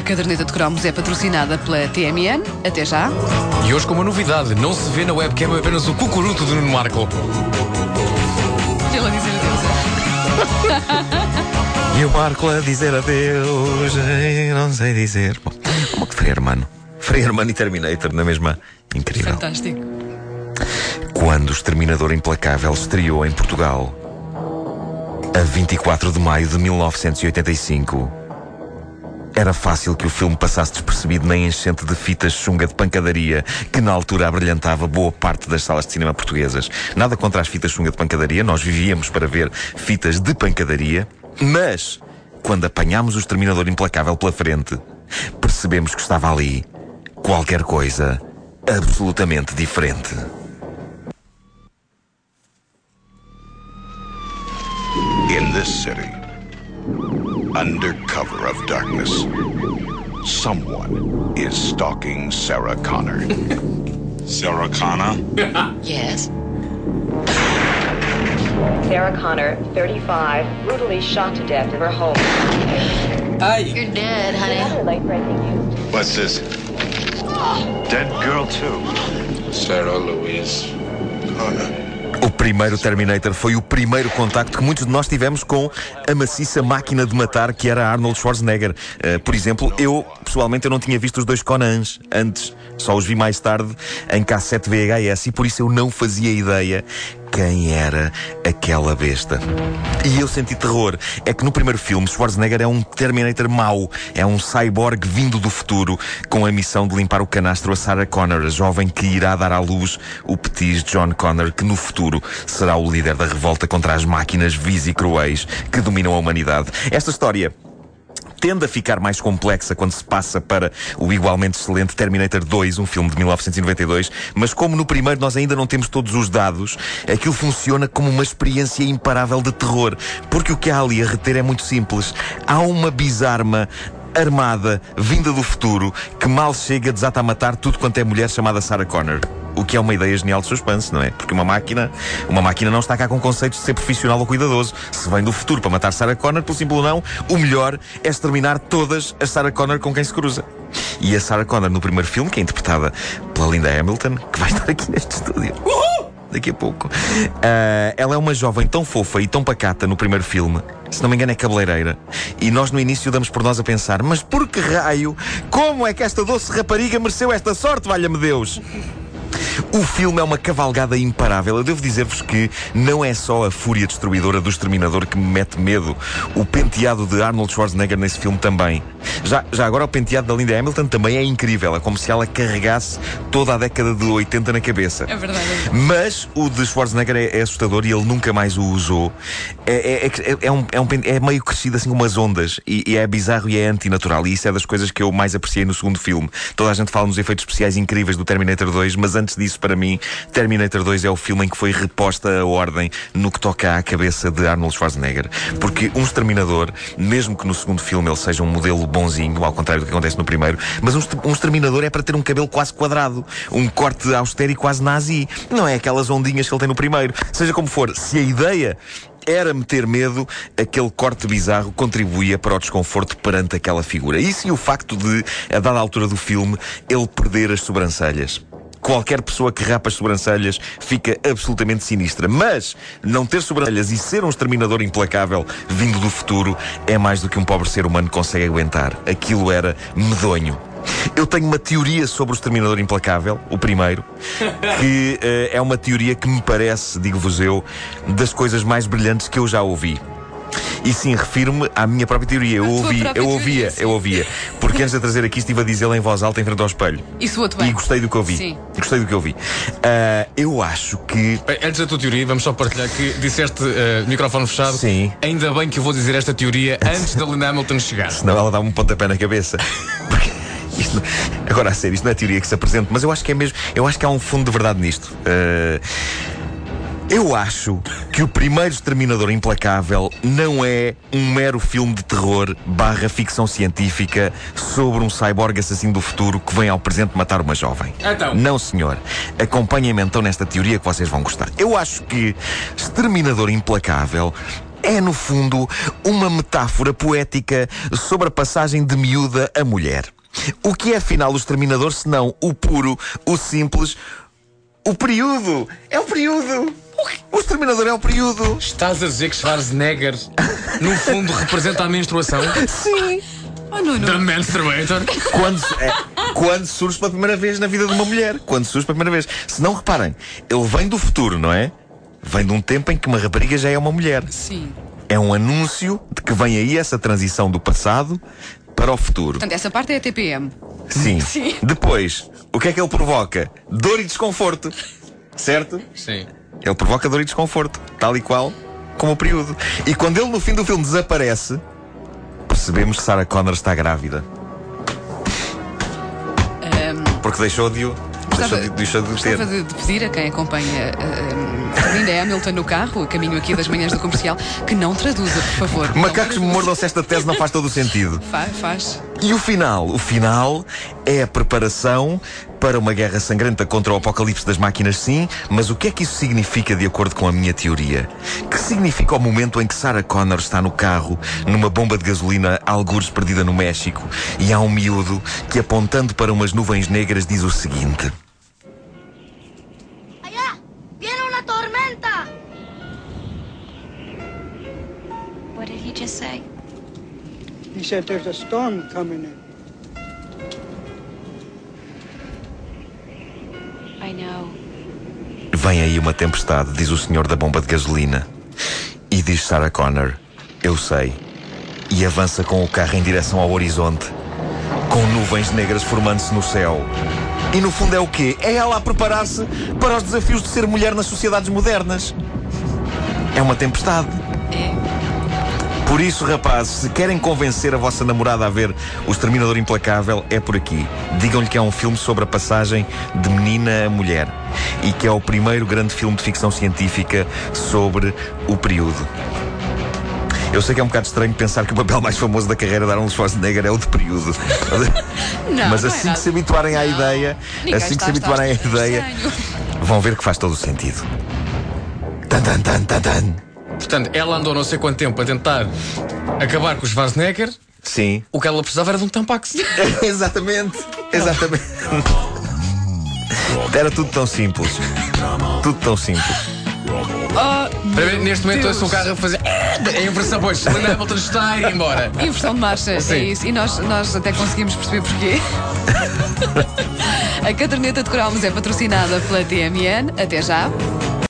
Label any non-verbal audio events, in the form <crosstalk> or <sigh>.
A caderneta de cromos é patrocinada pela TMN. Até já. E hoje com uma novidade, não se vê na webcam apenas o cucuruto do Nuno Marco. Ela dizer adeus. <laughs> E o Marco a dizer adeus, não sei dizer. Bom, como que Frei Hermano? Frei Hermano e Terminator na mesma. Incrível. Fantástico. Quando o Exterminador Implacável estreou em Portugal, a 24 de maio de 1985, era fácil que o filme passasse despercebido na enchente de fitas chunga de pancadaria que na altura abrilhantava boa parte das salas de cinema portuguesas. Nada contra as fitas chunga de pancadaria, nós vivíamos para ver fitas de pancadaria, mas quando apanhámos o Exterminador Implacável pela frente, percebemos que estava ali qualquer coisa absolutamente diferente. In this city, under cover of darkness, someone is stalking Sarah Connor. <laughs> Sarah Connor? Yes. Sarah Connor, 35, brutally shot to death in her home. You're dead, honey. Late-breaking news. What's this? Dead girl, too. Sarah Louise Connor. O primeiro Terminator foi o primeiro contacto que muitos de nós tivemos com a maciça máquina de matar que era Arnold Schwarzenegger. Uh, por exemplo, eu, pessoalmente, eu não tinha visto os dois Conans antes. Só os vi mais tarde em cassete VHS e por isso eu não fazia ideia quem era aquela besta. E eu senti terror. É que no primeiro filme, Schwarzenegger é um Terminator mau. É um cyborg vindo do futuro com a missão de limpar o canastro a Sarah Connor, a jovem que irá dar à luz o petis John Connor, que no futuro será o líder da revolta contra as máquinas vis e cruéis que dominam a humanidade. Esta história tende a ficar mais complexa quando se passa para o igualmente excelente Terminator 2, um filme de 1992, mas como no primeiro nós ainda não temos todos os dados, aquilo funciona como uma experiência imparável de terror, porque o que há ali a reter é muito simples. Há uma bizarma armada, vinda do futuro, que mal chega desata a matar tudo quanto é mulher chamada Sarah Connor. O que é uma ideia genial de suspense, não é? Porque uma máquina, uma máquina não está cá com conceitos de ser profissional ou cuidadoso. Se vem do futuro para matar Sarah Connor, pelo simples não, o melhor é exterminar todas as Sarah Connor com quem se cruza. E a Sarah Connor no primeiro filme, que é interpretada pela Linda Hamilton, que vai estar aqui neste estúdio. Daqui a pouco. Uh, ela é uma jovem tão fofa e tão pacata no primeiro filme. Se não me engano, é cabeleireira. E nós no início damos por nós a pensar: mas por que raio? Como é que esta doce rapariga mereceu esta sorte, valha-me Deus? O filme é uma cavalgada imparável. Eu devo dizer-vos que não é só a fúria destruidora do exterminador que me mete medo. O penteado de Arnold Schwarzenegger nesse filme também. Já, já agora o penteado da Linda Hamilton também é incrível. É como se ela carregasse toda a década de 80 na cabeça. É verdade. Mas o de Schwarzenegger é, é assustador e ele nunca mais o usou. É, é, é, é um, é, um, é meio crescido assim umas ondas e, e é bizarro e é antinatural. E isso é das coisas que eu mais apreciei no segundo filme. Toda a gente fala nos efeitos especiais incríveis do Terminator 2, mas antes disso, para mim, Terminator 2 é o filme em que foi reposta a ordem no que toca à cabeça de Arnold Schwarzenegger. Porque um exterminador, mesmo que no segundo filme ele seja um modelo bonzinho, ao contrário do que acontece no primeiro, mas um, um exterminador é para ter um cabelo quase quadrado, um corte austero e quase nazi. Não é aquelas ondinhas que ele tem no primeiro. Seja como for, se a ideia era meter medo, aquele corte bizarro contribuía para o desconforto perante aquela figura. Isso e o facto de, a dada altura do filme, ele perder as sobrancelhas. Qualquer pessoa que rapa as sobrancelhas fica absolutamente sinistra. Mas não ter sobrancelhas e ser um exterminador implacável vindo do futuro é mais do que um pobre ser humano consegue aguentar. Aquilo era medonho. Eu tenho uma teoria sobre o Exterminador Implacável, o primeiro, que uh, é uma teoria que me parece, digo-vos eu, das coisas mais brilhantes que eu já ouvi. E sim, refiro-me à minha própria teoria. Eu, ouvi, eu ouvia, teoria, eu ouvia. Porque antes de a trazer aqui estive a dizê-la em voz alta em frente ao espelho. E soa-te bem. E gostei do que eu vi. Sim. Gostei do que eu vi. Ah, eu acho que. Bem, antes da tua teoria, vamos só partilhar que disseste eh, microfone fechado. Sim. Ainda bem que eu vou dizer esta teoria <laughs> antes da Linda Hamilton chegar. Senão ela dá-me um pontapé na cabeça. Porque isto não- agora a sério, isto não é teoria que se apresenta, mas eu acho que é mesmo. Eu acho que há um fundo de verdade nisto. Ah, eu acho que o primeiro Exterminador Implacável não é um mero filme de terror barra ficção científica sobre um cyborg assassino do futuro que vem ao presente matar uma jovem. Então? Não, senhor. Acompanhem-me então nesta teoria que vocês vão gostar. Eu acho que Exterminador Implacável é, no fundo, uma metáfora poética sobre a passagem de miúda a mulher. O que é afinal o exterminador senão o puro, o simples, o período? É o período! O exterminador é o período! Estás a dizer que Schwarzenegger, no fundo, representa a menstruação? Sim! Oh, Nuno. The Menstruator? Quando, é, quando surge pela primeira vez na vida de uma mulher. Quando surge pela primeira vez. Se não reparem, ele vem do futuro, não é? Vem de um tempo em que uma rapariga já é uma mulher. Sim. É um anúncio de que vem aí essa transição do passado para o futuro. Portanto, essa parte é a TPM. Sim. Sim. Depois, o que é que ele provoca? Dor e desconforto. Certo? Sim. Ele provoca dor e desconforto, tal e qual como o período. E quando ele no fim do filme desaparece, percebemos que Sarah Connor está grávida. Porque deixou de o. Deixou de, deixou de ter. De, de pedir a quem acompanha uh, Linda Hamilton no carro, a caminho aqui das manhãs do comercial, que não traduza, por favor. Macacos me Não mordam se esta tese não faz todo o sentido. Faz, faz. E o final? O final é a preparação para uma guerra sangrenta contra o apocalipse das máquinas, sim, mas o que é que isso significa de acordo com a minha teoria? Que significa o momento em que Sarah Connor está no carro, numa bomba de gasolina, algures perdida no México, e há um miúdo que, apontando para umas nuvens negras, diz o seguinte: ¡Allá! ¡Viene una tormenta! What did he just say? He said there's a storm coming in. I know. Vem aí uma tempestade, diz o senhor da bomba de gasolina. E diz Sarah Connor: Eu sei. E avança com o carro em direção ao horizonte, com nuvens negras formando-se no céu. E no fundo é o quê? É ela a preparar-se para os desafios de ser mulher nas sociedades modernas. É uma tempestade. Por isso, rapazes, se querem convencer a vossa namorada a ver O Exterminador Implacável, é por aqui. Digam-lhe que é um filme sobre a passagem de menina a mulher e que é o primeiro grande filme de ficção científica sobre o período. Eu sei que é um bocado estranho pensar que o papel mais famoso da carreira de Arnold Schwarzenegger é o de período. <laughs> Não, Mas não é assim que se habituarem à Não. ideia, Ninguém assim que se habituarem à ideia, estranho. vão ver que faz todo o sentido. Tan, tan, tan, tan, tan. Portanto, ela andou não sei quanto tempo a tentar acabar com o Schwarzenegger. Sim. O que ela precisava era de um tampax. <laughs> exatamente. Exatamente. Era tudo tão simples. Tudo tão simples. Para ver, neste momento ouço um carro a fazer. É a inversão, pois. Linda Hamilton está a ir embora. Inversão de marcha, Sim. é isso. E nós, nós até conseguimos perceber porquê. <laughs> a caderneta de cromos é patrocinada pela TMN. Até já.